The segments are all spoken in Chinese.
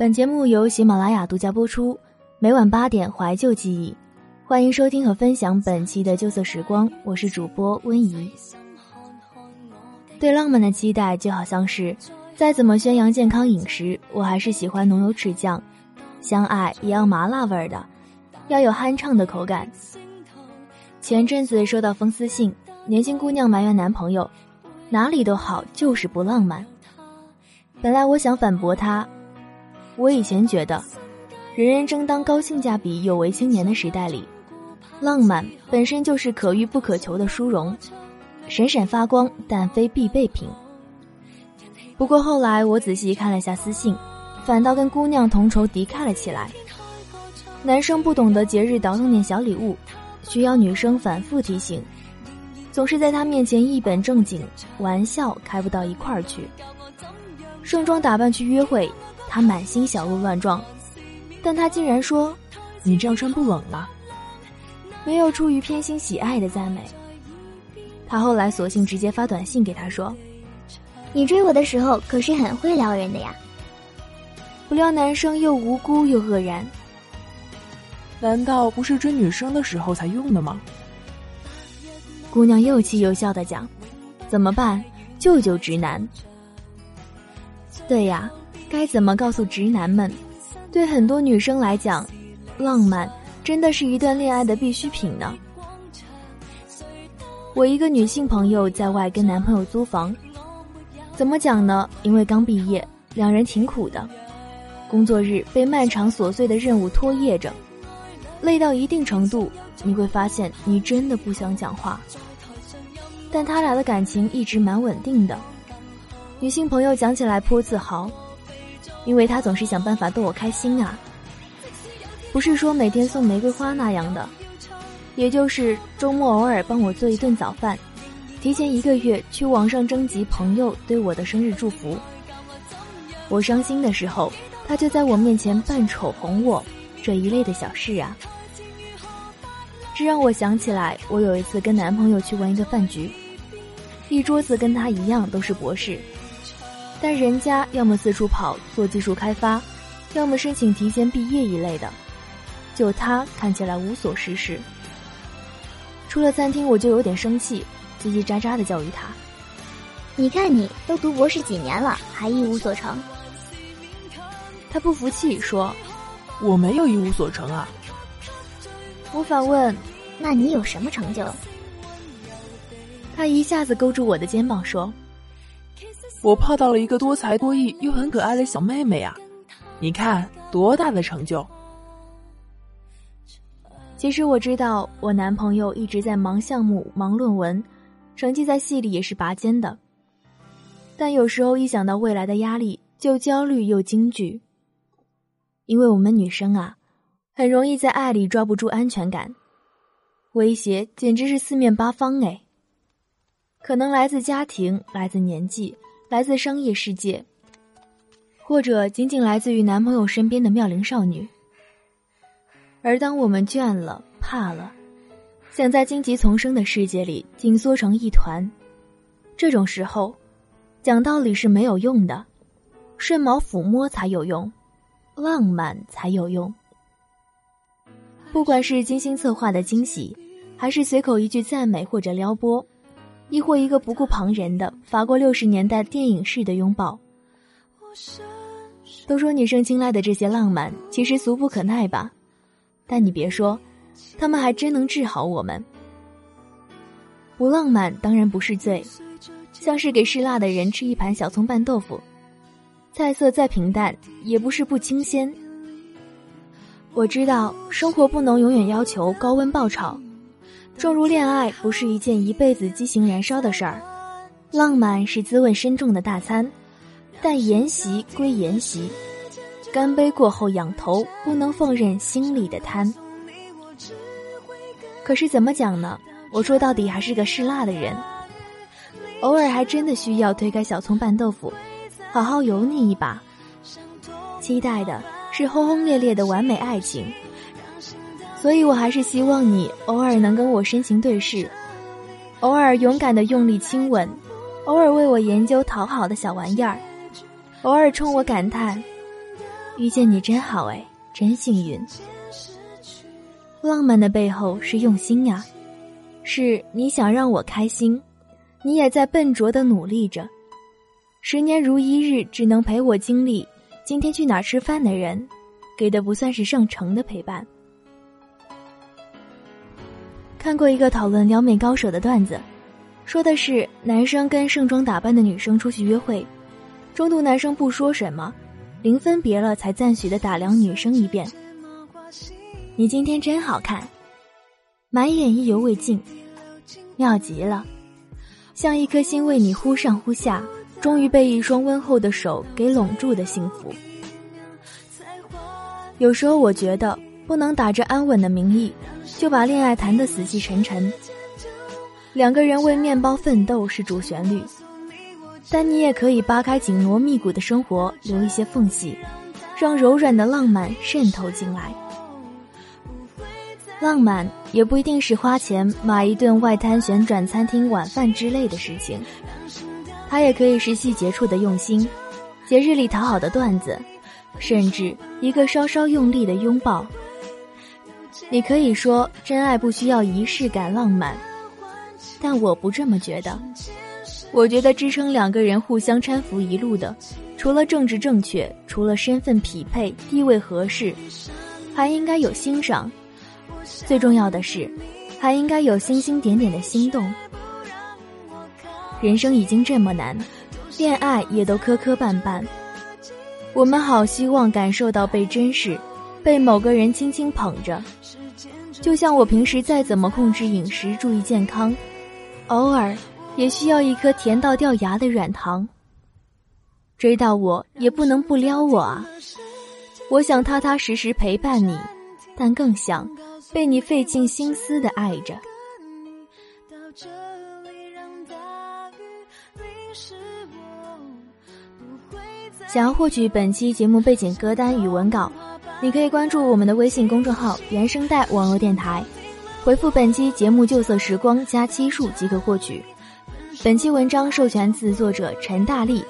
本节目由喜马拉雅独家播出，每晚八点怀旧记忆，欢迎收听和分享本期的旧色时光，我是主播温怡。对浪漫的期待就好像是，再怎么宣扬健康饮食，我还是喜欢浓油赤酱，相爱也要麻辣味儿的，要有酣畅的口感。前阵子收到封私信，年轻姑娘埋怨男朋友，哪里都好，就是不浪漫。本来我想反驳她。我以前觉得，人人争当高性价比有为青年的时代里，浪漫本身就是可遇不可求的殊荣，闪闪发光，但非必备品。不过后来我仔细看了下私信，反倒跟姑娘同仇敌忾了起来。男生不懂得节日倒腾点小礼物，需要女生反复提醒，总是在他面前一本正经，玩笑开不到一块儿去。盛装打扮去约会。他满心小鹿乱撞，但他竟然说：“你这样穿不冷啊？”没有出于偏心喜爱的赞美。他后来索性直接发短信给他说：“你追我的时候可是很会撩人的呀。”不料男生又无辜又愕然。难道不是追女生的时候才用的吗？姑娘又气又笑的讲：“怎么办？救救直男！”对呀。该怎么告诉直男们？对很多女生来讲，浪漫真的是一段恋爱的必需品呢。我一个女性朋友在外跟男朋友租房，怎么讲呢？因为刚毕业，两人挺苦的，工作日被漫长琐碎的任务拖曳着，累到一定程度，你会发现你真的不想讲话。但他俩的感情一直蛮稳定的，女性朋友讲起来颇自豪。因为他总是想办法逗我开心啊，不是说每天送玫瑰花那样的，也就是周末偶尔帮我做一顿早饭，提前一个月去网上征集朋友对我的生日祝福。我伤心的时候，他就在我面前扮丑哄我，这一类的小事啊。这让我想起来，我有一次跟男朋友去玩一个饭局，一桌子跟他一样都是博士。但人家要么四处跑做技术开发，要么申请提前毕业一类的，就他看起来无所事事。出了餐厅我就有点生气，叽叽喳喳的教育他：“你看你都读博士几年了，还一无所成。”他不服气说：“我没有一无所成啊。”我反问：“那你有什么成就？”他一下子勾住我的肩膀说。我泡到了一个多才多艺又很可爱的小妹妹啊！你看多大的成就！其实我知道，我男朋友一直在忙项目、忙论文，成绩在系里也是拔尖的。但有时候一想到未来的压力，就焦虑又惊惧。因为我们女生啊，很容易在爱里抓不住安全感，威胁简直是四面八方哎。可能来自家庭，来自年纪。来自商业世界，或者仅仅来自于男朋友身边的妙龄少女。而当我们倦了、怕了，想在荆棘丛生的世界里紧缩成一团，这种时候，讲道理是没有用的，顺毛抚摸才有用，浪漫才有用。不管是精心策划的惊喜，还是随口一句赞美或者撩拨。亦或一个不顾旁人的法国六十年代电影式的拥抱。都说女生青睐的这些浪漫，其实俗不可耐吧？但你别说，他们还真能治好我们。不浪漫当然不是罪，像是给嗜辣的人吃一盘小葱拌豆腐，菜色再平淡也不是不清鲜。我知道生活不能永远要求高温爆炒。正如恋爱不是一件一辈子激情燃烧的事儿，浪漫是滋味深重的大餐，但筵席归筵席，干杯过后仰头不能放任心里的贪。可是怎么讲呢？我说到底还是个嗜辣的人，偶尔还真的需要推开小葱拌豆腐，好好油腻一把。期待的是轰轰烈烈的完美爱情。所以，我还是希望你偶尔能跟我深情对视，偶尔勇敢的用力亲吻，偶尔为我研究讨好的小玩意儿，偶尔冲我感叹：“遇见你真好哎，真幸运。浪漫的背后是用心呀，是你想让我开心，你也在笨拙的努力着。十年如一日，只能陪我经历今天去哪吃饭的人，给的不算是上乘的陪伴。看过一个讨论撩妹高手的段子，说的是男生跟盛装打扮的女生出去约会，中途男生不说什么，临分别了才赞许的打量女生一遍：“你今天真好看，满眼意犹未尽，妙极了，像一颗心为你忽上忽下，终于被一双温厚的手给拢住的幸福。”有时候我觉得不能打着安稳的名义。就把恋爱谈得死气沉沉，两个人为面包奋斗是主旋律，但你也可以扒开紧锣密鼓的生活，留一些缝隙，让柔软的浪漫渗透进来。浪漫也不一定是花钱买一顿外滩旋转餐厅晚饭之类的事情，它也可以是细节处的用心，节日里讨好的段子，甚至一个稍稍用力的拥抱。你可以说真爱不需要仪式感、浪漫，但我不这么觉得。我觉得支撑两个人互相搀扶一路的，除了政治正确，除了身份匹配、地位合适，还应该有欣赏。最重要的是，还应该有星星点点的心动。人生已经这么难，恋爱也都磕磕绊绊。我们好希望感受到被珍视，被某个人轻轻捧着。就像我平时再怎么控制饮食、注意健康，偶尔也需要一颗甜到掉牙的软糖。追到我也不能不撩我啊！我想踏踏实实陪伴你，但更想被你费尽心思的爱着。想要获取本期节目背景歌单与文稿。你可以关注我们的微信公众号“原声带网络电台”，回复本期节目“旧色时光”加七数即可获取。本期文章授权自作者陈大力，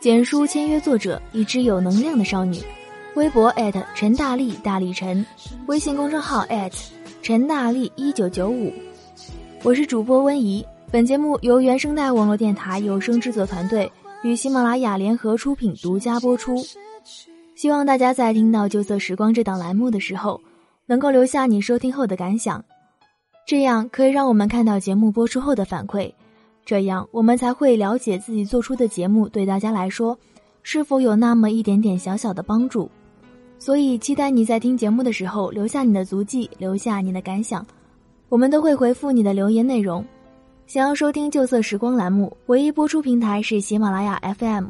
简书签约作者一只有能量的少女。微博陈大力大力陈，微信公众号陈大力一九九五。我是主播温怡，本节目由原声带网络电台有声制作团队与喜马拉雅联合出品，独家播出。希望大家在听到《旧色时光》这档栏目的时候，能够留下你收听后的感想，这样可以让我们看到节目播出后的反馈，这样我们才会了解自己做出的节目对大家来说是否有那么一点点小小的帮助。所以，期待你在听节目的时候留下你的足迹，留下你的感想，我们都会回复你的留言内容。想要收听《旧色时光》栏目，唯一播出平台是喜马拉雅 FM。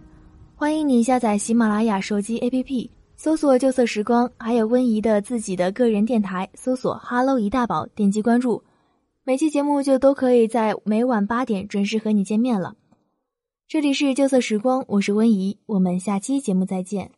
欢迎你下载喜马拉雅手机 APP，搜索“旧色时光”，还有温怡的自己的个人电台，搜索 “Hello 一大宝”，点击关注，每期节目就都可以在每晚八点准时和你见面了。这里是旧色时光，我是温怡，我们下期节目再见。